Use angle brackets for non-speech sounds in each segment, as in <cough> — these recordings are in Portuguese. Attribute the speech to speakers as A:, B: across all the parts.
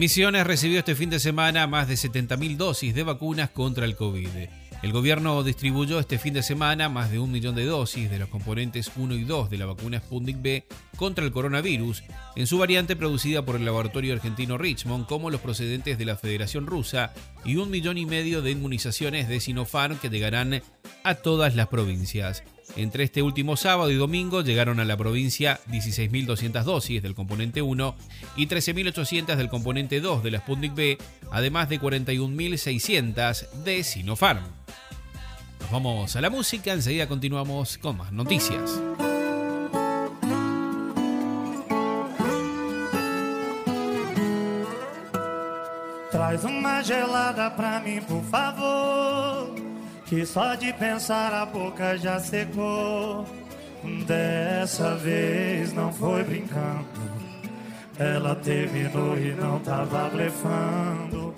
A: Misiones recibió este fin de semana más de 70.000 dosis de vacunas contra el COVID. El gobierno distribuyó este fin de semana más de un millón de dosis de los componentes 1 y 2 de la vacuna Sputnik B contra el coronavirus, en su variante producida por el laboratorio argentino Richmond, como los procedentes de la Federación Rusa, y un millón y medio de inmunizaciones de Sinopharm que llegarán a todas las provincias. Entre este último sábado y domingo llegaron a la provincia 16.200 dosis del componente 1 y 13.800 del componente 2 de la Sputnik B, además de 41.600 de Sinopharm. Nos vamos a la música, enseguida continuamos con más noticias.
B: Traz uma gelada pra mim, por favor. Que só de pensar a boca já secou. Dessa vez não foi brincando, ela terminou e não tava blefando.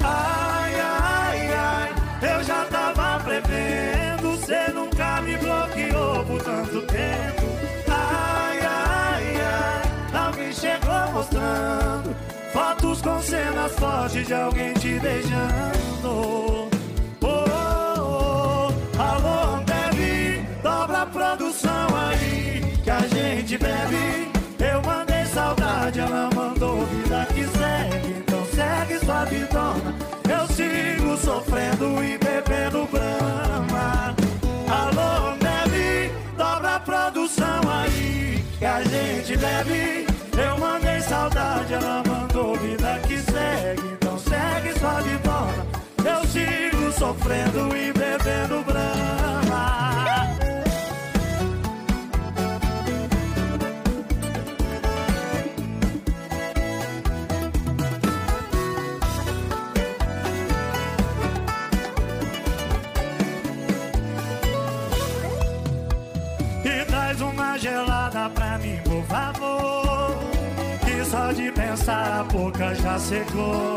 B: Ai, ai, ai, eu já tava prevendo, cê nunca me bloqueou por tanto tempo. Ai, ai, ai, alguém chegou mostrando fotos com cenas fortes de alguém te beijando. Gente bebe. Eu mandei saudade, ela mandou vida que segue. Então segue sua vidona. Eu sigo sofrendo e bebendo brama. Alô, bebe, dobra a produção aí que a gente bebe. Eu mandei saudade, ela mandou vida que segue. Então segue sua vidona. Eu sigo sofrendo e bebendo pensar a boca já secou.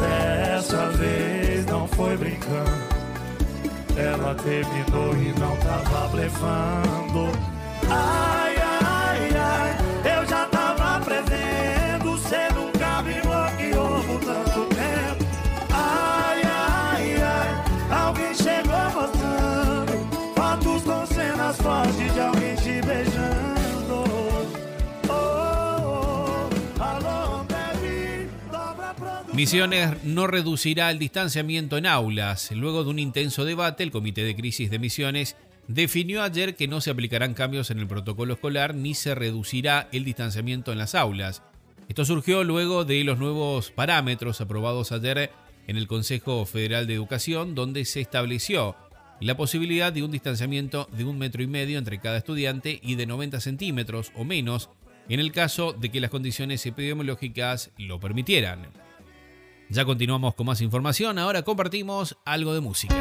B: Dessa vez não foi brincando. Ela terminou e não tava blefando. Ai,
A: Misiones no reducirá el distanciamiento en aulas. Luego de un intenso debate, el Comité de Crisis de Misiones definió ayer que no se aplicarán cambios en el protocolo escolar ni se reducirá el distanciamiento en las aulas. Esto surgió luego de los nuevos parámetros aprobados ayer en el Consejo Federal de Educación, donde se estableció la posibilidad de un distanciamiento de un metro y medio entre cada estudiante y de 90 centímetros o menos en el caso de que las condiciones epidemiológicas lo permitieran. Ya continuamos con más información, ahora compartimos algo de música.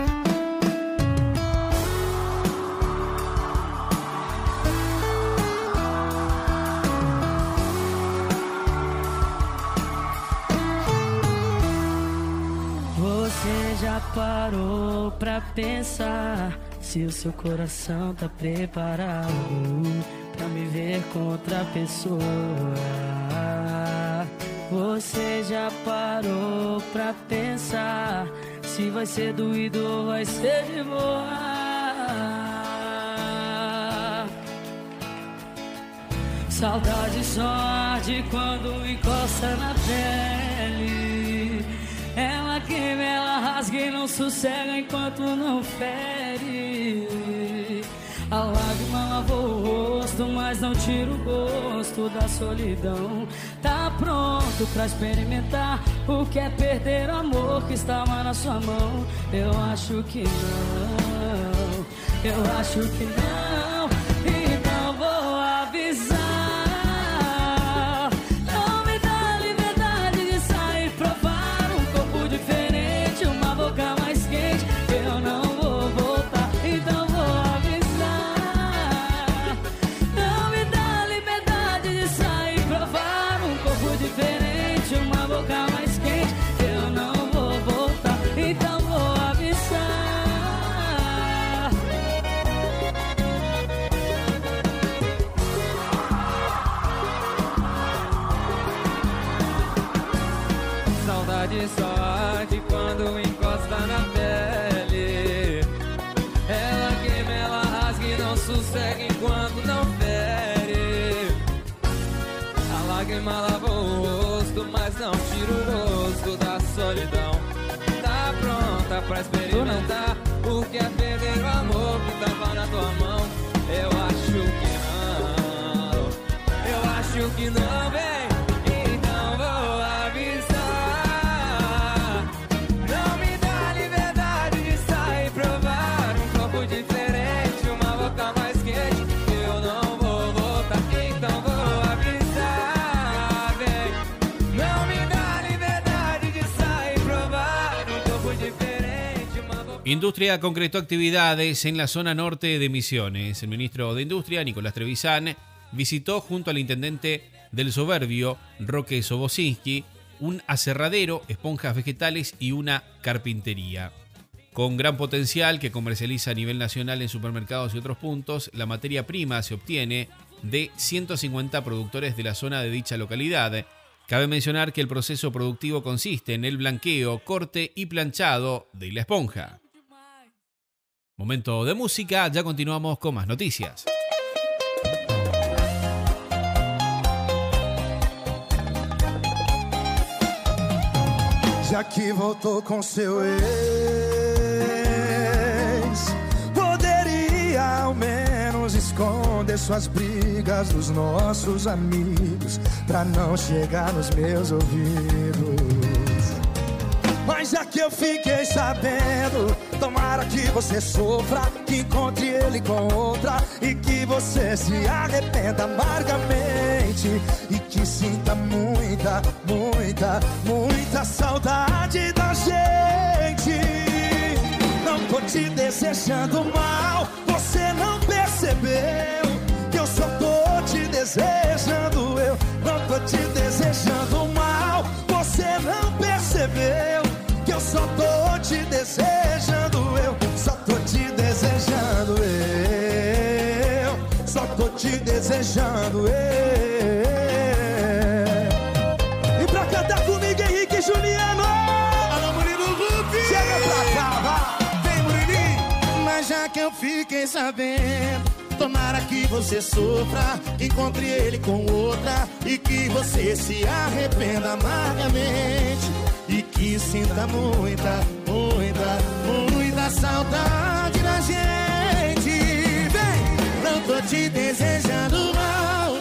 C: Você já parou pra pensar se o seu coração tá preparado pra me ver com outra pessoa? Você já parou pra pensar se vai ser doído ou vai ser de boa? Saudade só arde quando encosta na pele. Ela queima, ela rasga e não sossega enquanto não fere. A lágrima lavou o rosto, mas não tira o gosto da solidão. Tá pronto pra experimentar o que é perder o amor que estava na sua mão? Eu acho que não, eu acho que não.
A: Industria concretó actividades en la zona norte de Misiones. El ministro de Industria, Nicolás Trevisan, visitó junto al intendente del Soberbio, Roque Sobosinski, un aserradero, esponjas vegetales y una carpintería. Con gran potencial que comercializa a nivel nacional en supermercados y otros puntos, la materia prima se obtiene de 150 productores de la zona de dicha localidad. Cabe mencionar que el proceso productivo consiste en el blanqueo, corte y planchado de la esponja. Momento de música, ya continuamos con más noticias.
D: Já que voltou com seu ex, poderia ao menos esconder suas brigas dos nossos amigos, pra não chegar nos meus ouvidos. Mas já que eu fiquei sabendo, tomara que você sofra, que encontre ele com outra e que você se arrependa amargamente e que sinta muita, muita, muita saudade da gente. Não tô te desejando mal, você não percebeu que eu só tô te desejando. Eu não tô te desejando mal, você não percebeu Te desejando. Eu. E pra cantar comigo, Henrique e Juliano. Alô, Murilo. Chega pra cá, vai. Vem, Murilinho. Mas já que eu fiquei sabendo, tomara que você sofra, que encontre ele com outra e que você se arrependa amargamente e que sinta muita, muita, muita saudade da gente. Tô te desejando mal.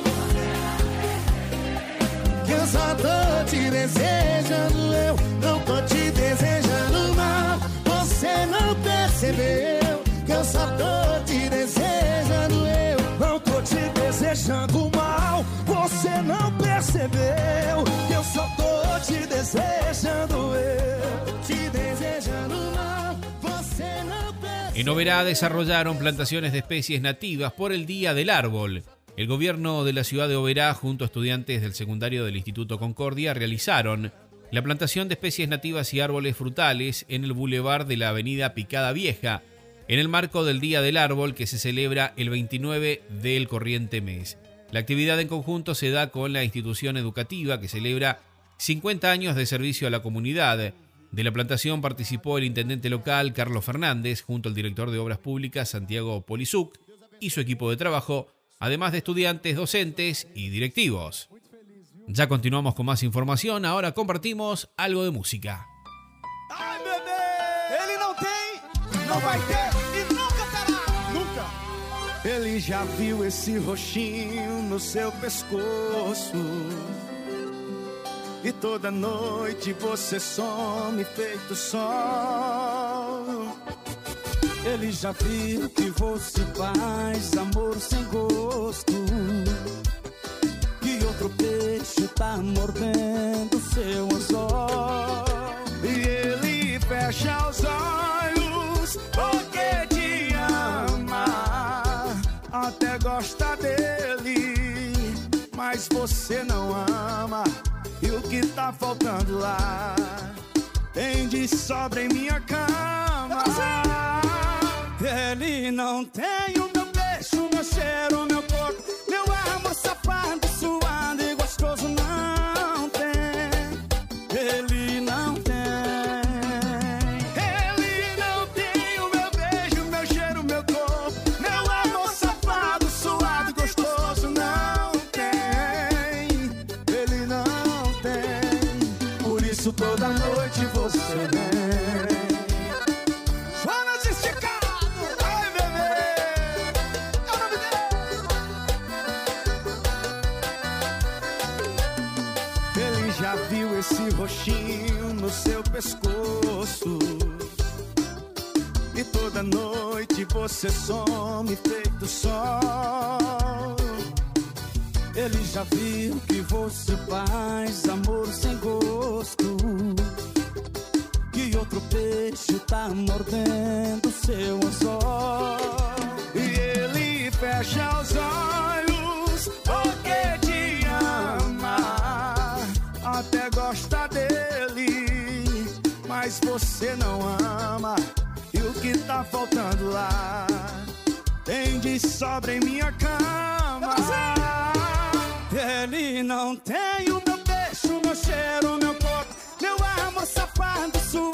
D: Que eu só tô te desejando, eu não tô te desejando mal. Você não percebeu que eu só tô te desejando, eu não tô te desejando mal. Você não percebeu que eu só tô te desejando, eu te desejando
A: En Oberá desarrollaron plantaciones de especies nativas por el Día del Árbol. El gobierno de la ciudad de Oberá, junto a estudiantes del secundario del Instituto Concordia, realizaron la plantación de especies nativas y árboles frutales en el bulevar de la avenida Picada Vieja, en el marco del Día del Árbol que se celebra el 29 del corriente mes. La actividad en conjunto se da con la institución educativa que celebra 50 años de servicio a la comunidad. De la plantación participó el intendente local Carlos Fernández junto al director de Obras Públicas Santiago Polizuc y su equipo de trabajo, además de estudiantes, docentes y directivos. Ya continuamos con más información, ahora compartimos algo de música.
E: E nunca! Nunca! Ele já viu esse roxinho no seu pescoço. E toda noite você some feito sol. Ele já viu que você faz amor sem gosto. Que outro peixe tá mordendo seu anzol. E ele fecha os olhos porque te ama. Até gosta dele, mas você não ama. Que tá faltando lá? Tem de sobra em minha cama. Ele não tem o meu beijo, meu cheiro, meu corpo, meu amor safado, suado você some feito sol. Ele já viu que você faz amor sem gosto. Que outro peixe tá mordendo seu anzol. E ele fecha os olhos porque te ama. Até gosta dele, mas você não ama. Tá faltando lá? Tem de sobra em minha cama. Ele não tem o meu beijo, meu cheiro, meu corpo, meu amor safado, suado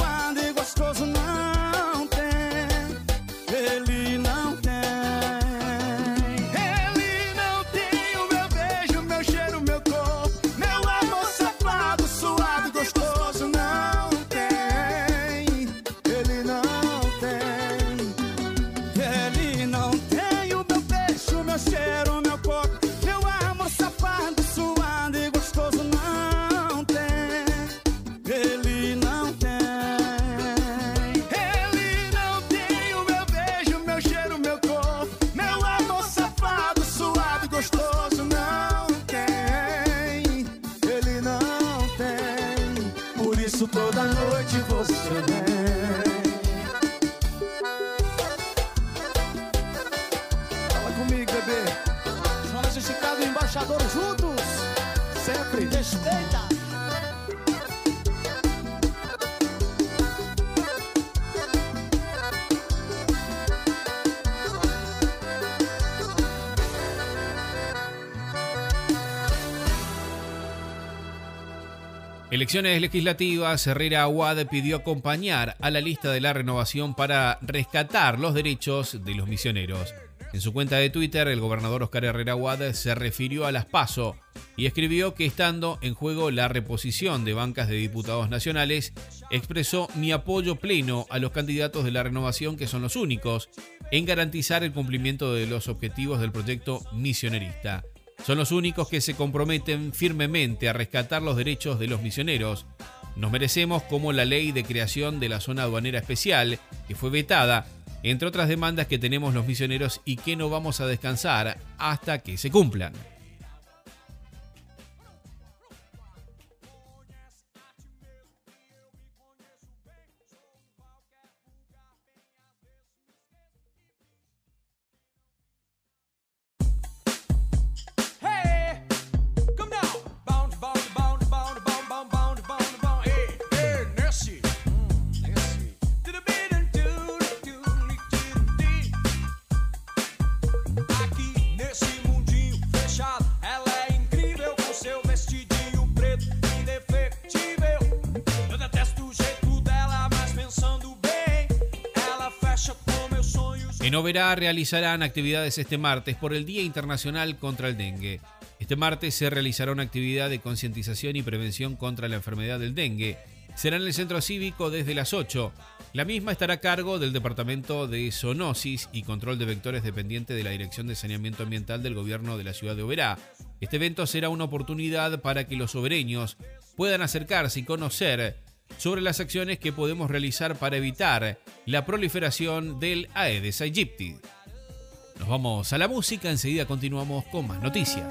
A: Elecciones legislativas, Herrera Aguad pidió acompañar a la lista de la renovación para rescatar los derechos de los misioneros. En su cuenta de Twitter, el gobernador Oscar Herrera Aguad se refirió a las PASO y escribió que estando en juego la reposición de bancas de diputados nacionales, expresó mi apoyo pleno a los candidatos de la renovación que son los únicos en garantizar el cumplimiento de los objetivos del proyecto misionerista. Son los únicos que se comprometen firmemente a rescatar los derechos de los misioneros. Nos merecemos como la ley de creación de la zona aduanera especial, que fue vetada, entre otras demandas que tenemos los misioneros y que no vamos a descansar hasta que se cumplan. En Oberá realizarán actividades este martes por el Día Internacional contra el Dengue. Este martes se realizará una actividad de concientización y prevención contra la enfermedad del dengue. Será en el centro cívico desde las 8. La misma estará a cargo del Departamento de Zoonosis y Control de Vectores dependiente de la Dirección de Saneamiento Ambiental del Gobierno de la ciudad de Oberá. Este evento será una oportunidad para que los obereños puedan acercarse y conocer sobre las acciones que podemos realizar para evitar la proliferación del Aedes aegypti. Nos vamos a la música, enseguida continuamos con más noticias.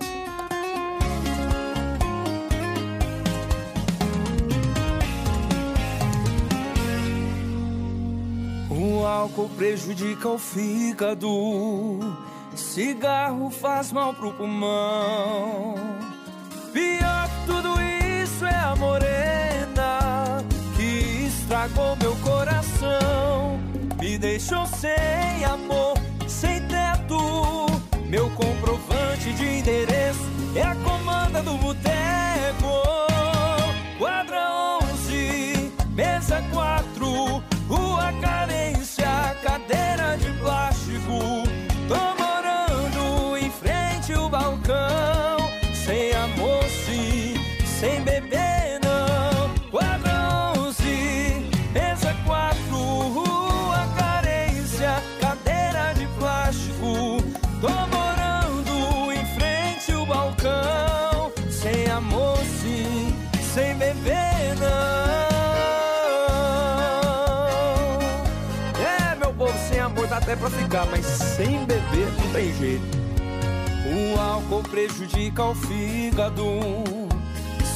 F: O álcool prejudica o fígado, cigarro faz mal pro pulmão. Coração. Me deixou sem amor, sem teto. Meu comprovante de endereço é a comanda do boteco. Quadra 11, mesa 4, rua carência, cadeira de plástico.
G: Pra ficar, mas sem beber não tem jeito. O álcool prejudica o fígado,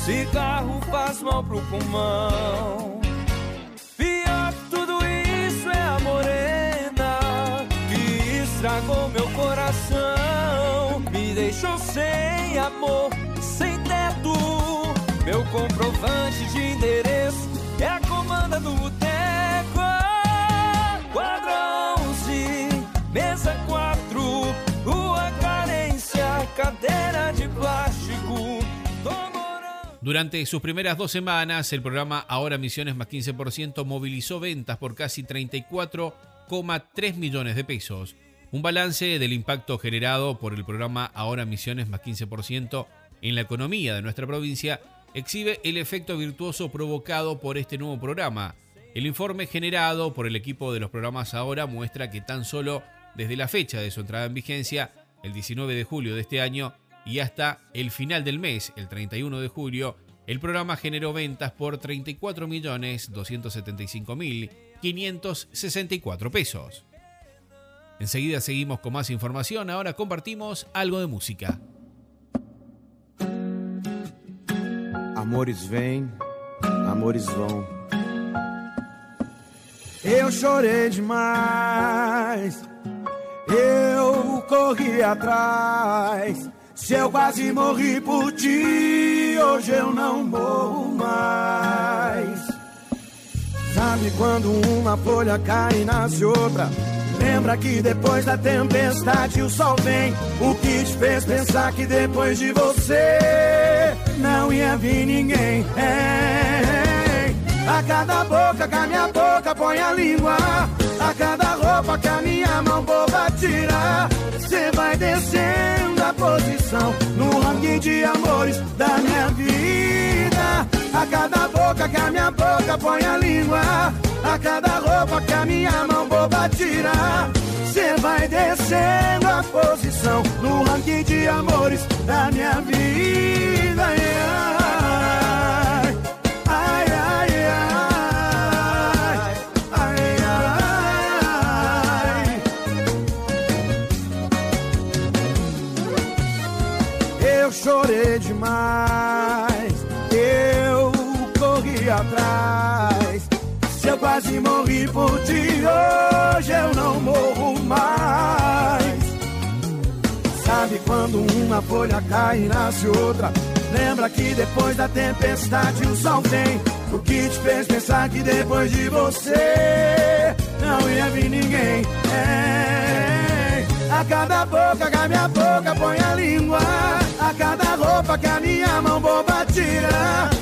G: cigarro faz mal pro pulmão. Pior que tudo isso é a morena que estragou meu coração, me deixou sem amor, sem teto. Meu comprovante de endereço é a comanda do de plástico.
A: Durante sus primeras dos semanas, el programa Ahora Misiones más 15% movilizó ventas por casi 34,3 millones de pesos. Un balance del impacto generado por el programa Ahora Misiones más 15% en la economía de nuestra provincia exhibe el efecto virtuoso provocado por este nuevo programa. El informe generado por el equipo de los programas Ahora muestra que tan solo desde la fecha de su entrada en vigencia, el 19 de julio de este año, y hasta el final del mes, el 31 de julio, el programa generó ventas por 34.275.564 pesos. Enseguida seguimos con más información, ahora compartimos algo de música.
D: Amores vêm, amores vão. Eu chorei demais, eu corri atrás. Se eu quase morri por ti, hoje eu não morro mais. Sabe quando uma folha cai e nasce outra? Lembra que depois da tempestade o sol vem. O que te fez pensar que depois de você não ia vir ninguém? É, a cada boca que a minha boca põe a língua. A cada roupa que a minha mão boba tira. Cê vai descendo a posição no ranking de amores da minha vida. A cada boca que a minha boca põe a língua. A cada roupa que a minha mão boba tira. Cê vai descendo a posição no ranking de amores da minha vida. Ai, quase morri por ti, hoje eu não morro mais. Sabe quando uma folha cai e nasce outra? Lembra que depois da tempestade o sol vem. O que te fez pensar que depois de você não ia vir ninguém? É, a cada boca que a minha boca põe a língua, a cada roupa que a minha mão boba tira.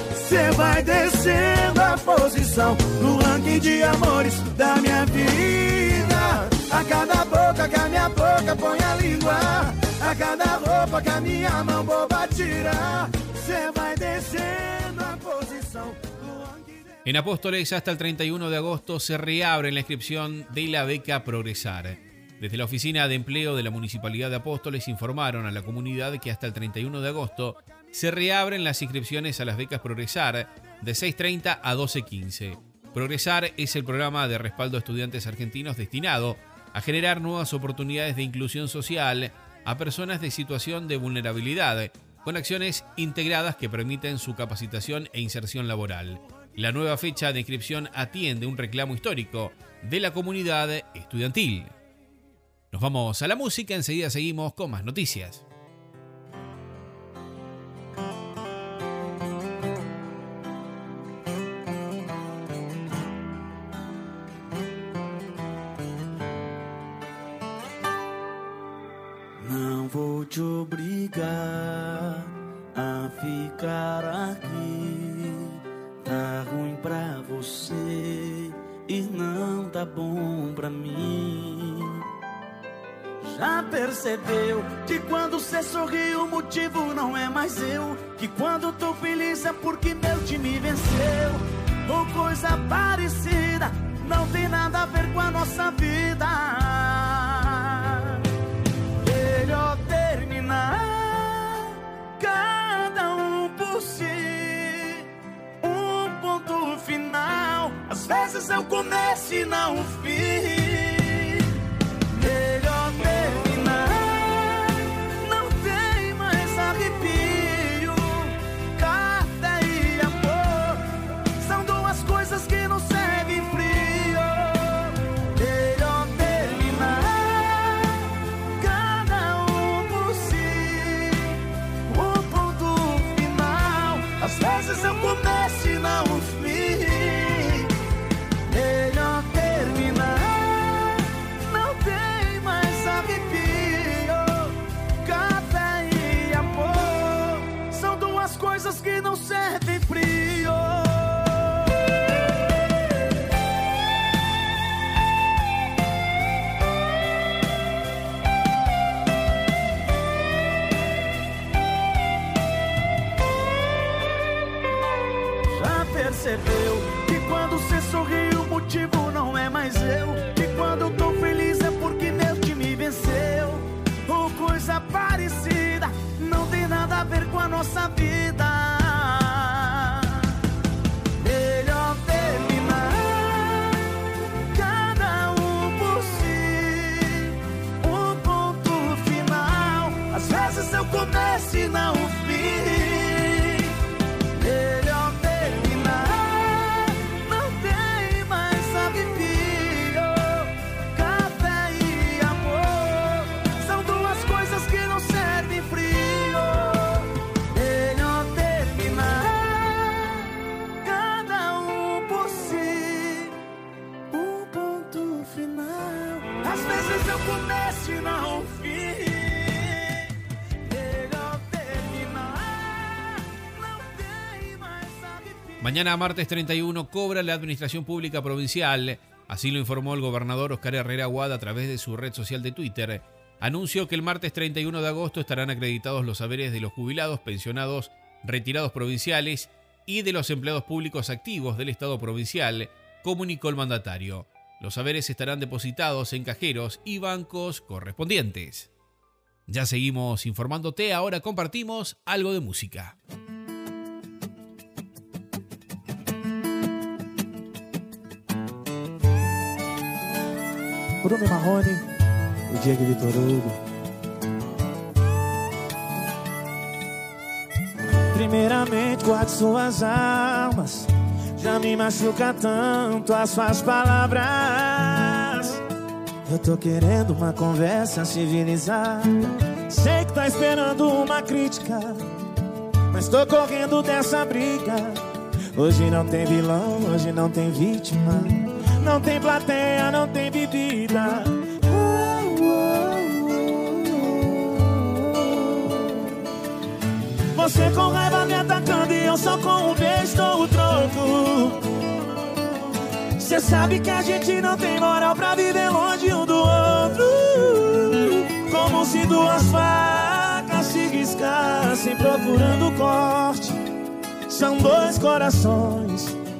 A: En Apóstoles, hasta el 31 de agosto se reabre la inscripción de la beca Progresar. Desde la Oficina de Empleo de la Municipalidad de Apóstoles informaron a la comunidad que hasta el 31 de agosto se reabren las inscripciones a las becas Progresar de 6.30 a 12.15. Progresar es el programa de respaldo a estudiantes argentinos destinado a generar nuevas oportunidades de inclusión social a personas de situación de vulnerabilidad, con acciones integradas que permiten su capacitación e inserción laboral. La nueva fecha de inscripción atiende un reclamo histórico de la comunidad estudiantil. Nos vamos a la música, enseguida seguimos con más noticias.
H: Já percebeu que quando cê sorri o motivo não é mais eu? Que quando tô feliz é porque meu time venceu? Ou coisa parecida, não tem nada a ver com a nossa vida. Melhor terminar, cada um por si. Um ponto final, às vezes é o começo e não o fim.
A: Mañana, martes 31, cobra la Administración Pública Provincial. Así lo informó el gobernador Oscar Herrera Aguada a través de su red social de Twitter. Anunció que el martes 31 de agosto estarán acreditados los saberes de los jubilados, pensionados, retirados provinciales y de los empleados públicos activos del Estado provincial, comunicó el mandatario. Los saberes estarán depositados en cajeros y bancos correspondientes. Ya seguimos informándote, ahora compartimos algo de música.
D: Bruno Marrone, o Diego Vitor Hugo. Primeiramente, guarde suas armas. Já me machuca tanto as suas palavras. Eu tô querendo uma conversa civilizada. Sei que tá esperando uma crítica. Mas tô correndo dessa briga. Hoje não tem vilão, hoje não tem vítima. Não tem plateia, não tem bebida. Você com raiva me atacando e eu só com um beijo dou o troco. Você sabe que a gente não tem moral pra viver longe um do outro. Como se duas facas se riscassem procurando corte. São dois corações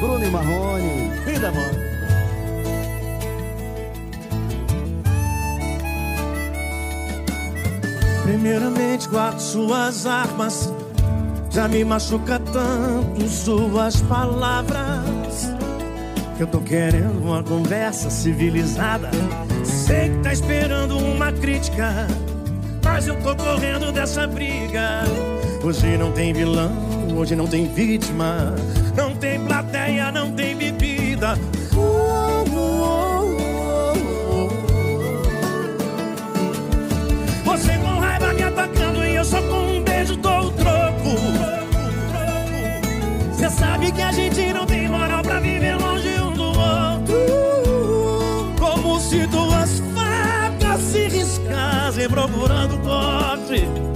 I: Bruno e Marrone.
D: Vida, amor. Primeiramente, guarde suas armas. Já me machuca tanto suas palavras. Eu tô querendo uma conversa civilizada. Sei que tá esperando uma crítica. Mas eu tô correndo dessa briga. Hoje não tem vilão, hoje não tem vítima. Não tem plateia, não tem bebida. Você com raiva me atacando e eu só com um beijo dou o troco. Você sabe que a gente não tem moral pra viver longe um do outro. Como se duas facas se riscassem procurando corte.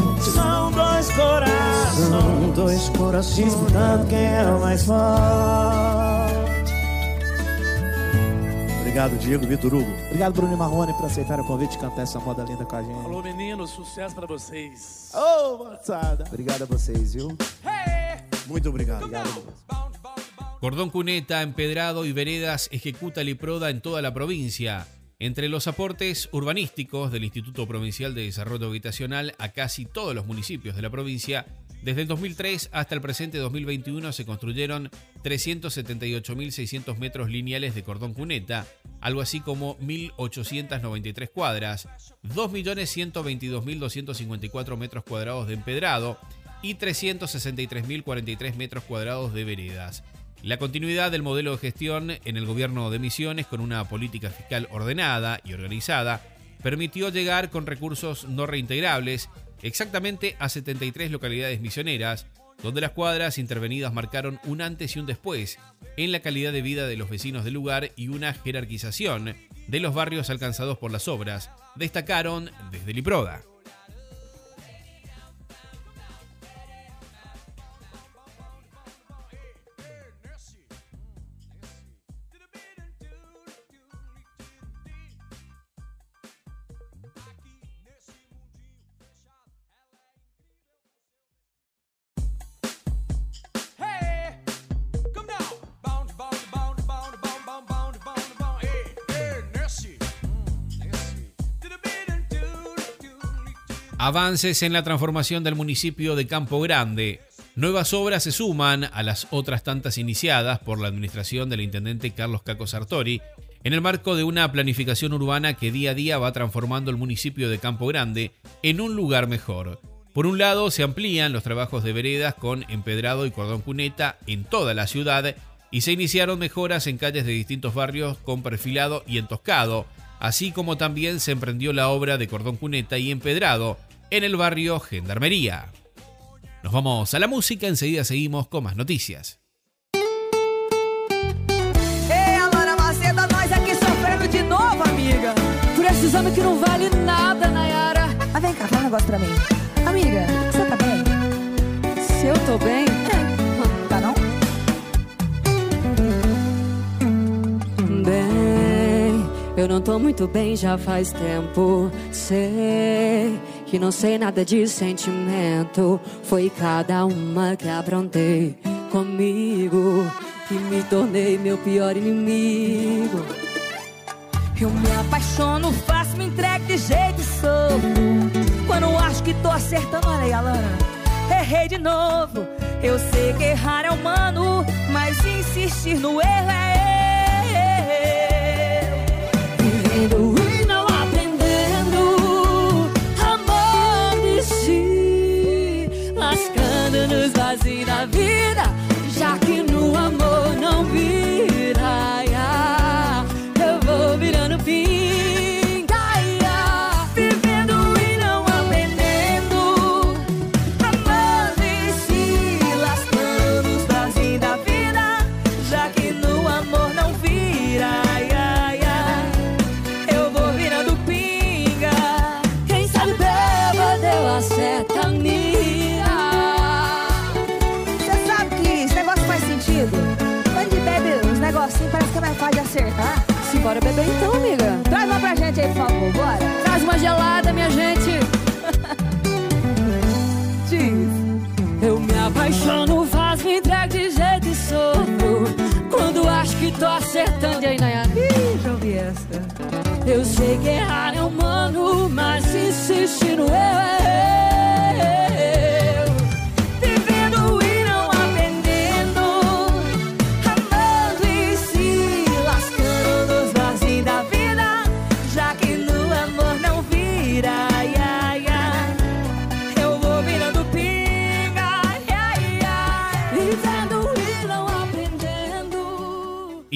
D: São dois corações. São dois corações disputando quem é o mais forte. Obrigado, Diego Vitor Hugo.
I: Obrigado, Bruno e Marrone, por aceitar o convite de cantar essa moda linda com a gente.
J: Alô, meninos, sucesso pra vocês.
I: Ô, moçada. Obrigado a vocês, viu?
D: Muito obrigado.
A: Cordón Cuneta, Empedrado y Veredas ejecuta Liproda en toda la provincia. Entre los aportes urbanísticos del Instituto Provincial de Desarrollo Habitacional a casi todos los municipios de la provincia, Desde el 2003 hasta el presente 2021 se construyeron 378.600 metros lineales de cordón cuneta, algo así como 1.893 cuadras, 2.122.254 metros cuadrados de empedrado y 363.043 metros cuadrados de veredas. La continuidad del modelo de gestión en el gobierno de Misiones con una política fiscal ordenada y organizada permitió llegar con recursos no reintegrables exactamente a 73 localidades misioneras, donde las cuadras intervenidas marcaron un antes y un después en la calidad de vida de los vecinos del lugar y una jerarquización de los barrios alcanzados por las obras, destacaron desde Liproda. Avances en la transformación del municipio de Campo Grande. Nuevas obras se suman a las otras tantas iniciadas por la administración del intendente Carlos Caco Sartori en el marco de una planificación urbana que día a día va transformando el municipio de Campo Grande en un lugar mejor. Por un lado, se amplían los trabajos de veredas con empedrado y cordón cuneta en toda la ciudad y se iniciaron mejoras en calles de distintos barrios con perfilado y entoscado, así como también se emprendió la obra de cordón cuneta y empedrado en el barrio Gendarmería. Nos vamos a la música, enseguida seguimos con más noticias.
K: Ei, Alana Maceda, nós aqui sofrendo de novo, amiga.
C: Precisando que não vale nada, Nayara.
K: Ah, vem cá, fala um negócio pra mim. Amiga, você tá bem?
C: Se eu tô bem,
K: É. Tá não?
C: bem, eu não tô muito bem já faz tempo. Sei que não sei nada de sentimento. Foi cada uma que aprontei comigo que me tornei meu pior inimigo.
K: Eu me apaixono, faço, me entrego de jeito e sofro. Quando acho que tô acertando, olha aí, Alana. Errei de novo. Eu sei que errar é humano, mas insistir no erro é eu.
C: Simbora beber então, amiga.
K: Traz uma pra gente aí, por favor, bora.
C: Traz uma gelada, minha gente. <laughs>
K: Diz.
C: Eu me apaixono, faço, me entrego de jeito e sofro. Quando acho que tô acertando, e aí, Nayara?
K: Ih, já ouvi essa.
C: Eu sei que errar é humano, mas insistir no eu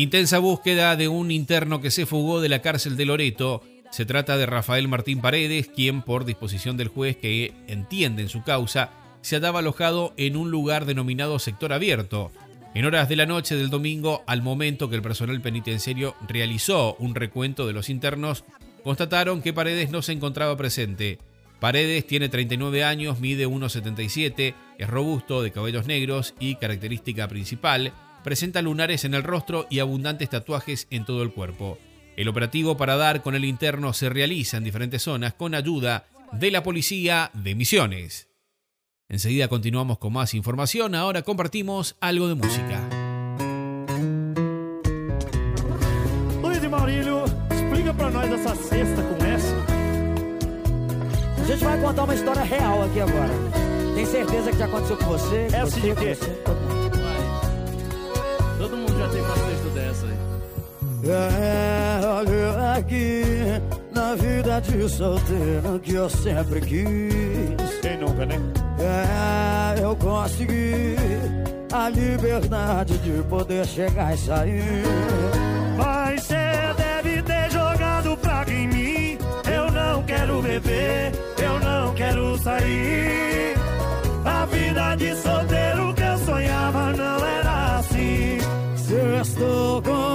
A: Intensa búsqueda de un interno que se fugó de la cárcel de Loreto. Se trata de Rafael Martín Paredes, quien por disposición del juez que entiende en su causa, se hallaba alojado en un lugar denominado sector abierto. En horas de la noche del domingo, al momento que el personal penitenciario realizó un recuento de los internos, constataron que Paredes no se encontraba presente. Paredes tiene 39 años, mide 1,77, es robusto, de cabellos negros y característica principal, presenta lunares en el rostro y abundantes tatuajes en todo el cuerpo. El operativo para dar con el interno se realiza en diferentes zonas con ayuda de la policía de Misiones. Enseguida continuamos con más información, ahora compartimos algo de música.
D: Luiz e Maurílio, explica pra nós essa cesta com essa.
I: A gente vai contar uma história real aqui agora.
B: Tem certeza que já aconteceu com você?
D: Essa
B: você,
D: de quê?
I: É, olha aqui, na vida de solteiro que eu sempre quis.
D: Quem nunca, né?
I: É, eu consegui a liberdade de poder chegar e sair.
D: Mas cê deve ter jogado praga em mim. Eu não quero beber, eu não quero sair. A vida de solteiro que eu sonhava não era assim.
I: Se eu estou com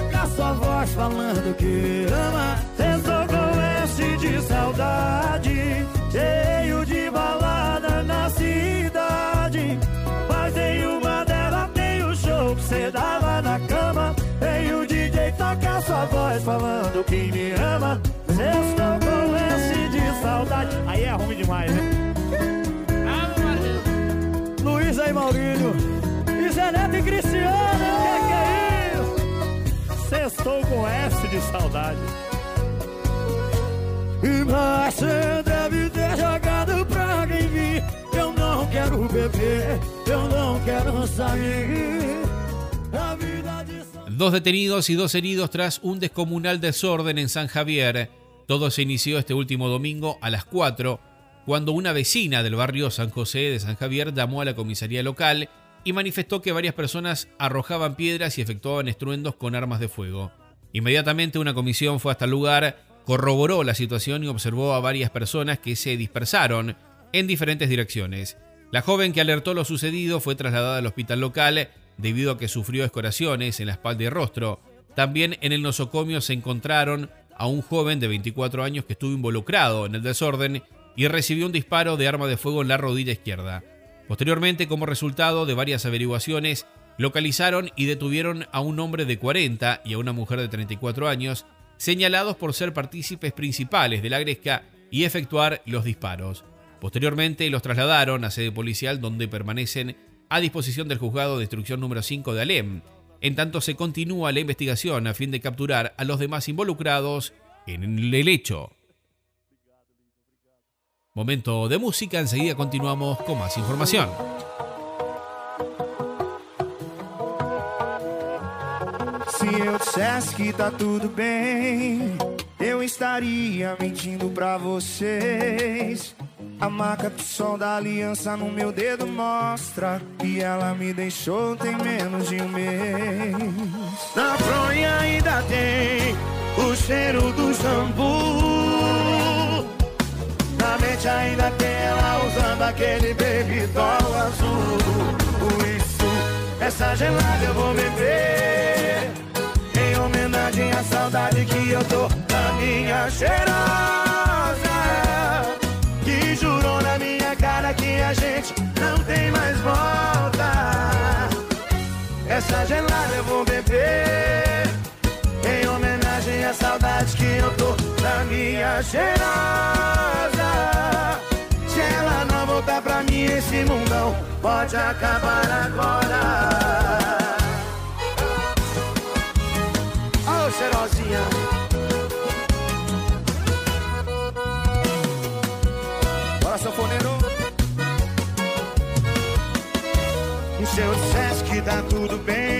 I: toca sua voz falando que ama.
D: Estou com S de saudade, cheio de balada na cidade. Mas em uma delas tem o show que cê dava na cama. Tem o DJ toca sua voz falando que me ama. Estou com S de saudade. Aí é ruim demais, né?
I: Luiz aí, Maurílio.
D: Sextou com S de saudade.
I: Mais cê deve ter jogado praga mim. Eu não quero beber, eu não quero sair. A vida de solteiro.
A: Dos detenidos y dos heridos tras un descomunal desorden en San Javier. Todo se inició este último domingo a las 4, cuando una vecina del barrio San José de San Javier llamó a la comisaría local y manifestó que varias personas arrojaban piedras y efectuaban estruendos con armas de fuego. Inmediatamente una comisión fue hasta el lugar, corroboró la situación y observó a varias personas que se dispersaron en diferentes direcciones. La joven que alertó lo sucedido fue trasladada al hospital local debido a que sufrió escoraciones en la espalda y rostro. También en el nosocomio se encontraron a un joven de 24 años que estuvo involucrado en el desorden y recibió un disparo de arma de fuego en la rodilla izquierda. Posteriormente, como resultado de varias averiguaciones, localizaron y detuvieron a un hombre de 40 y a una mujer de 34 años, señalados por ser partícipes principales de la gresca y efectuar los disparos. Posteriormente los trasladaron a sede policial donde permanecen a disposición del juzgado de instrucción número 5 de Alem. En tanto se continúa la investigación a fin de capturar a los demás involucrados en el hecho. Momento de música, enseguida continuamos con más información.
D: Se eu dissesse que tá tudo bem, eu estaria mentindo pra vocês. A marca do sol da aliança no meu dedo mostra que ela me deixou tem menos de um mês. Na fronha ainda tem o cheiro do shampoo. Na mente ainda tem ela usando aquele baby doll azul. Isso, essa gelada eu vou beber. Em homenagem à saudade que eu tô da minha cheirosa. Que jurou na minha cara que a gente não tem mais volta. Essa gelada eu vou beber. Que eu tô da minha cheirosa. Se ela não voltar pra mim, esse mundão pode acabar agora. Ô cheirosinha. Bora, sanfoneiro. Se eu dissesse que tá tudo bem,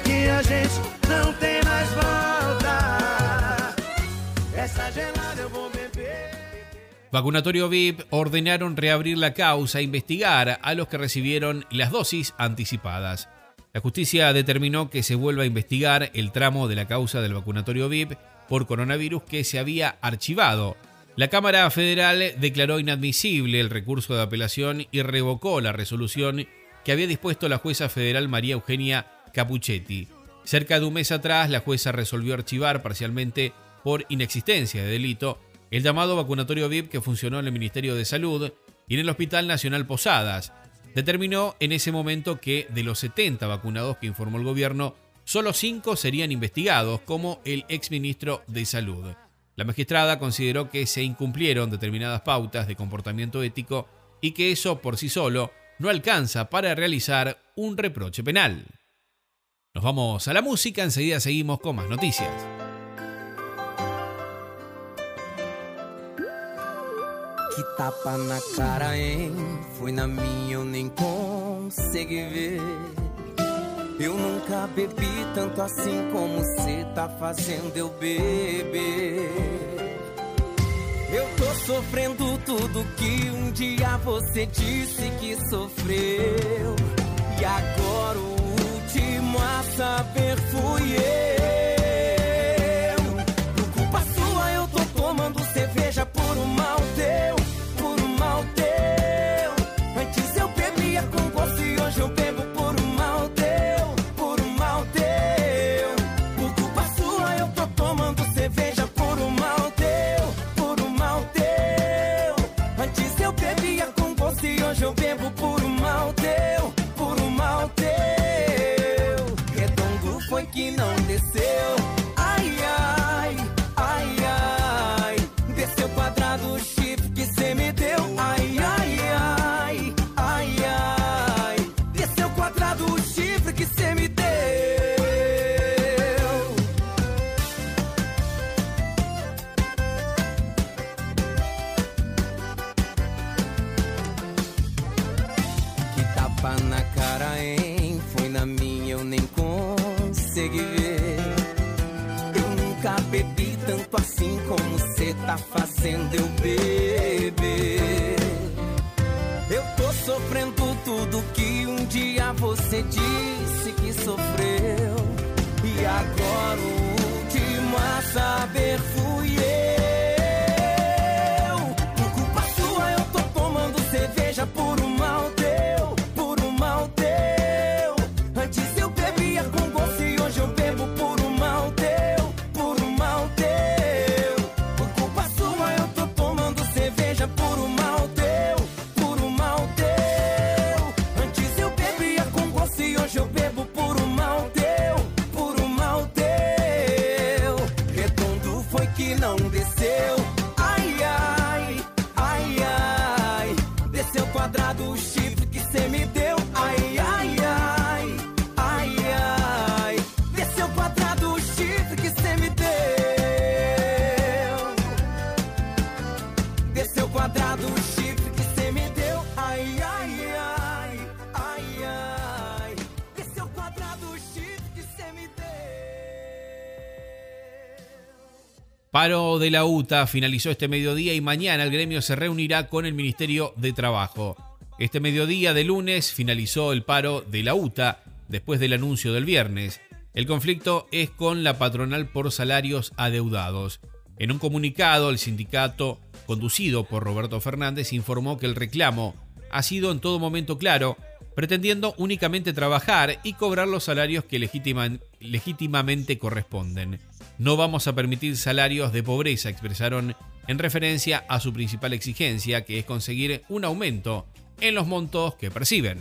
D: Que a gente.
A: Vacunatorio VIP ordenaron reabrir la causa e investigar a los que recibieron las dosis anticipadas. La justicia determinó que se vuelva a investigar el tramo de la causa del vacunatorio VIP por coronavirus que se había archivado. La Cámara Federal declaró inadmisible el recurso de apelación y revocó la resolución que había dispuesto la jueza federal María Eugenia Capuchetti. Cerca de un mes atrás, la jueza resolvió archivar parcialmente por inexistencia de delito el llamado vacunatorio VIP que funcionó en el Ministerio de Salud y en el Hospital Nacional Posadas. Determinó en ese momento que de los 70 vacunados que informó el gobierno, solo 5 serían investigados, como el exministro de Salud. La magistrada consideró que se incumplieron determinadas pautas de comportamiento ético y que eso por sí solo no alcanza para realizar un reproche penal. Nos vamos a la música, enseguida seguimos con más noticias.
F: Que tapa na cara, hein? Foi na minha, eu nem consegui ver. Eu nunca bebi tanto assim como cê tá fazendo eu beber. Eu tô sofrendo tudo que um dia você disse que sofreu. E agora o último a saber fui eu. Por culpa sua eu tô tomando cerveja por um mal não desceu. Tá fazendo
A: Paro de la UTA finalizó este mediodía y mañana el gremio se reunirá con el Ministerio de Trabajo. Este mediodía de lunes finalizó el paro de la UTA después del anuncio del viernes. El conflicto es con la patronal por salarios adeudados. En un comunicado, el sindicato, conducido por Roberto Fernández, informó que el reclamo ha sido en todo momento claro, pretendiendo únicamente trabajar y cobrar los salarios que legítimamente corresponden. No vamos a permitir salarios de pobreza, expresaron en referencia a su principal exigencia, que es conseguir un aumento en los montos que perciben.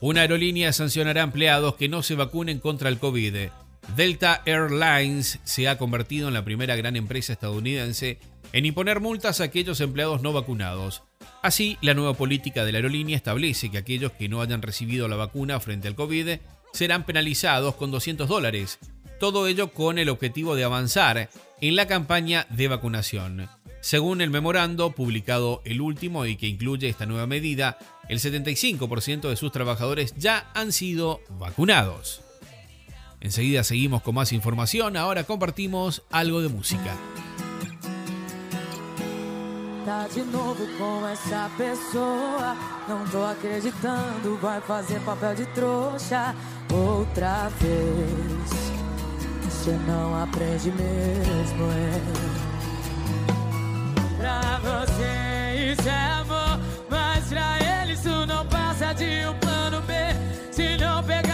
A: Una aerolínea sancionará a empleados que no se vacunen contra el COVID. Delta Airlines se ha convertido en la primera gran empresa estadounidense en imponer multas a aquellos empleados no vacunados. Así, la nueva política de la aerolínea establece que aquellos que no hayan recibido la vacuna frente al COVID serán penalizados con 200 dólares. Todo ello con el objetivo de avanzar en la campaña de vacunación. Según el memorando publicado el último y que incluye esta nueva medida, el 75% de sus trabajadores ya han sido vacunados. Enseguida seguimos con más información, ahora compartimos algo de música.
C: Tá de novo com essa pessoa. Não tô acreditando, vai fazer papel de trouxa outra vez. Você não aprende mesmo, é. Pra você isso é amor, mas pra ele isso não passa de um plano B. Se não pegar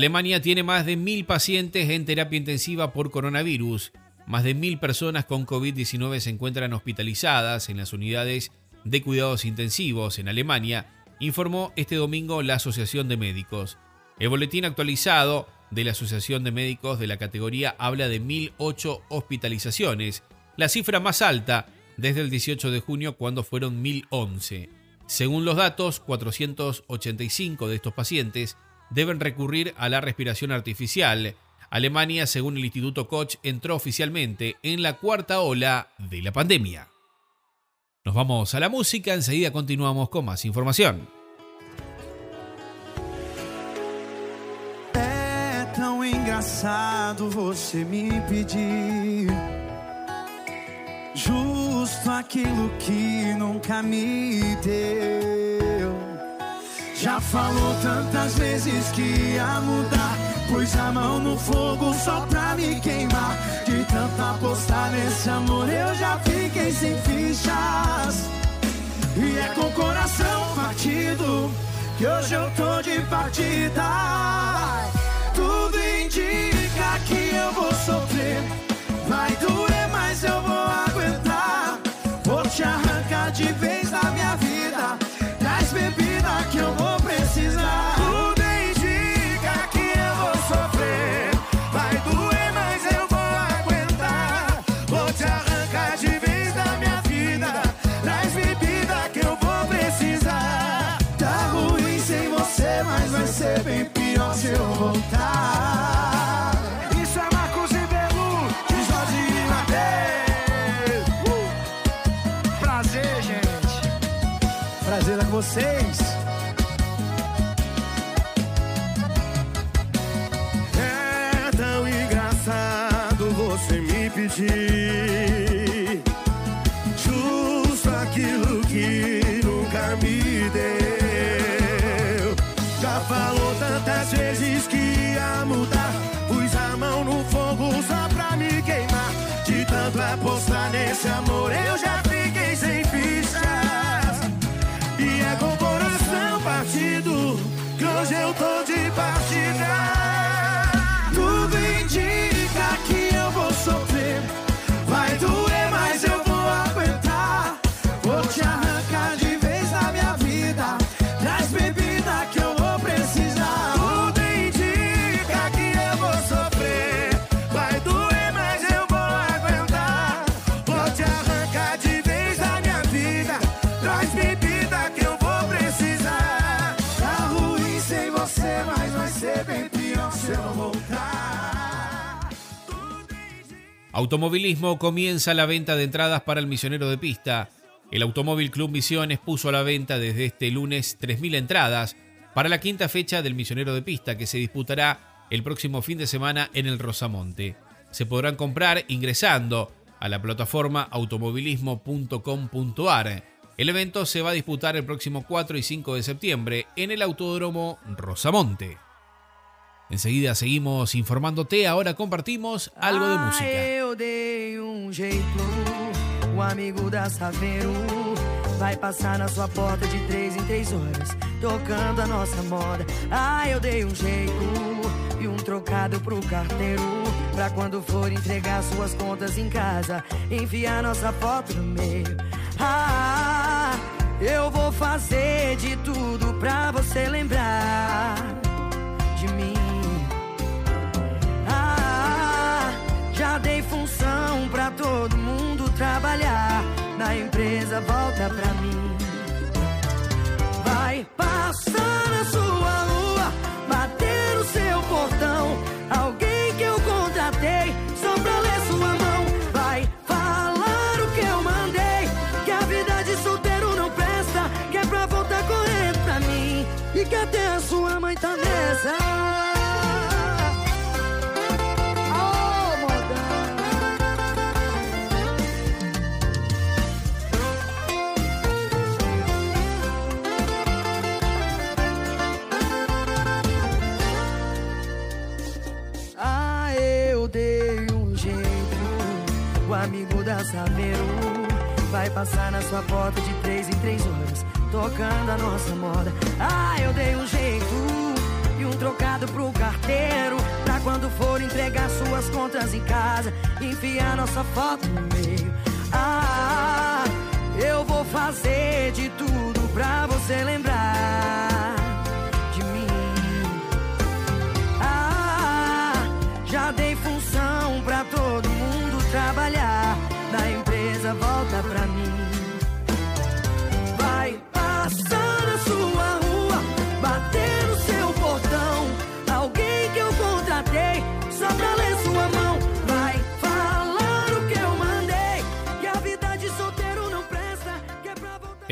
A: Alemania tiene más de mil pacientes en terapia intensiva por coronavirus. Más de mil personas con COVID-19 se encuentran hospitalizadas en las unidades de cuidados intensivos en Alemania, informó este domingo la Asociación de Médicos. El boletín actualizado de la Asociación de Médicos de la categoría habla de 1.008 hospitalizaciones, la cifra más alta desde el 18 de junio cuando fueron 1.011. Según los datos, 485 de estos pacientes deben recurrir a la respiración artificial. Alemania, según el Instituto Koch, entró oficialmente en la cuarta ola de la pandemia. Nos vamos a la música, enseguida continuamos con más información.
E: Engraçado você me pedir justo que nunca me deu. Já falou tantas vezes que ia mudar. Pus a mão no fogo só pra me queimar. De tanto apostar nesse amor, eu já fiquei sem fichas. E é com o coração partido que hoje eu tô de partida. Tudo indica que eu vou sofrer. Vai doer, mas eu vou aguentar. Vou te arrancar de vez eu voltar. Isso é Marcos Ribeiro e Jorge Matheus. Uh! Prazer, gente. Prazer estar com vocês.
A: Automovilismo comienza la venta de entradas para el misionero de pista. El Automóvil Club Misiones puso a la venta desde este lunes 3.000 entradas para la quinta fecha del misionero de pista que se disputará el próximo fin de semana en el Rosamonte. Se podrán comprar ingresando a la plataforma automovilismo.com.ar. El evento se va a disputar el próximo 4 y 5 de septiembre en el Autódromo Rosamonte. Enseguida seguimos informándote, ahora compartimos algo de música.
L: eu dei um jeito, o amigo da Saveiro vai passar na sua porta de três em três horas, tocando a nossa moda. Ah, eu dei um jeito e um trocado pro carteiro, pra quando for entregar suas contas em casa, enfiar nossa foto no meio. Ah, eu vou fazer de tudo pra você lembrar Ah, já dei função pra todo mundo trabalhar. Na empresa volta pra mim. Vai passar na sua rua, bater no seu portão. Alguém que eu contratei só pra ler sua mão. Vai falar o que eu mandei. Que a vida de solteiro não presta. Que é pra voltar correndo pra mim. E que até a sua mãe tá nessa. Da Saveiro vai passar na sua porta de três em três horas, tocando a nossa moda. Ah, eu dei um jeito e um trocado pro carteiro. Pra quando for entregar suas contas em casa, enfiar nossa foto no meio. Ah, eu vou fazer de tudo pra você lembrar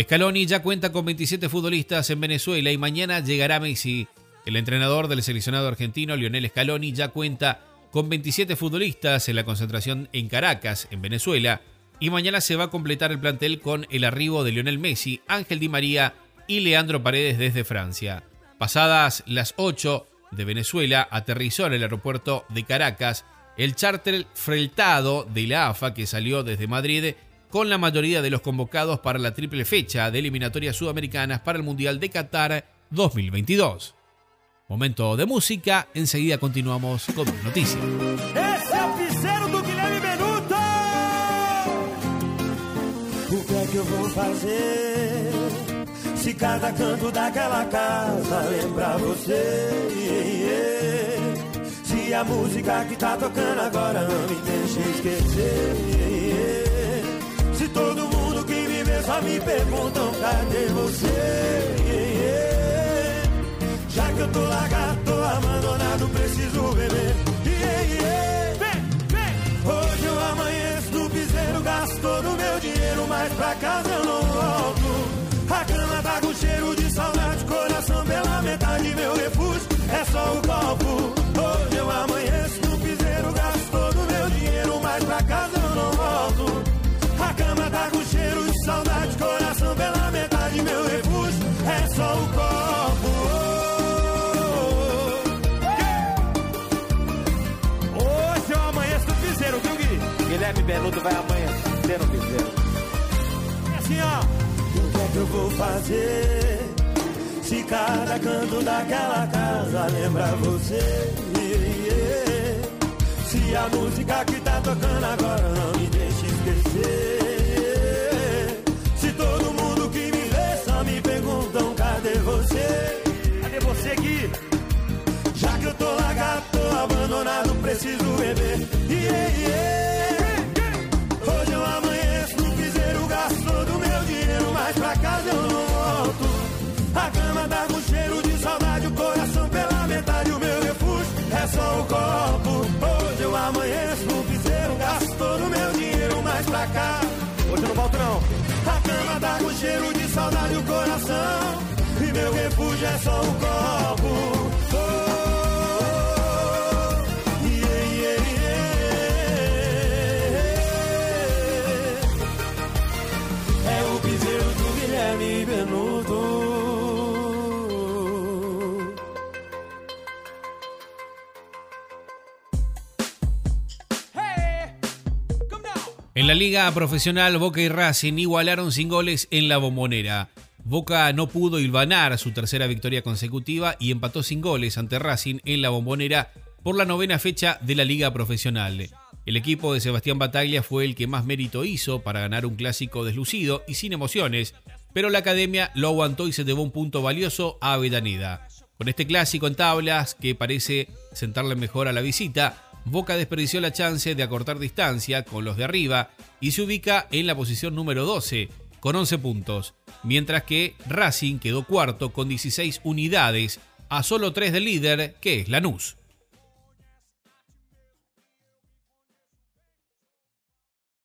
A: Scaloni ya cuenta con 27 futbolistas en Venezuela y mañana llegará Messi. El entrenador del seleccionado argentino, Lionel Scaloni, ya cuenta con 27 futbolistas en la concentración en Caracas, en Venezuela, y mañana se va a completar el plantel con el arribo de Lionel Messi, Ángel Di María y Leandro Paredes desde Francia. Pasadas las 8 de Venezuela, aterrizó en el aeropuerto de Caracas el charter freitado de la AFA que salió desde Madrid con la mayoría de los convocados para la triple fecha de eliminatorias sudamericanas para el Mundial de Qatar 2022. Momento de música, enseguida continuamos con más noticias.
M: Se a música que tocando agora não me deixa esquecer. Só me perguntam cadê você? Já que eu tô largado, tô abandonado, preciso beber. Hoje eu amanheço no piseiro, gasto todo meu dinheiro, mas pra casa eu não volto. A cama tá com cheiro de saudade, coração pela metade, meu refúgio é só o copo.
N: Benuto vai amanhecer no piseiro.
M: É assim, ó. O que é que eu vou fazer? Se cada canto daquela casa lembra você. Se a música que tá tocando agora não me deixa esquecer. Se todo mundo que me vê só me perguntam cadê você? Cadê você, Gui? Já que eu tô largado, tô abandonado, preciso pra cá.
O: Hoje eu não volto não.
M: A cama tá com cheiro de saudade o coração. E meu refúgio é só um copo. Oh,
A: la liga profesional, Boca y Racing igualaron sin goles en la bombonera. Boca no pudo hilvanar su tercera victoria consecutiva y empató sin goles ante Racing en la bombonera por la novena fecha de la liga profesional. El equipo de Sebastián Bataglia fue el que más mérito hizo para ganar un clásico deslucido y sin emociones, pero la academia lo aguantó y se llevó un punto valioso a Avellaneda. Con este clásico en tablas, que parece sentarle mejor a la visita, Boca desperdició la chance de acortar distancia con los de arriba y se ubica en la posición número 12 con 11 puntos, mientras que Racing quedó cuarto con 16 unidades a solo 3 del líder que es Lanús.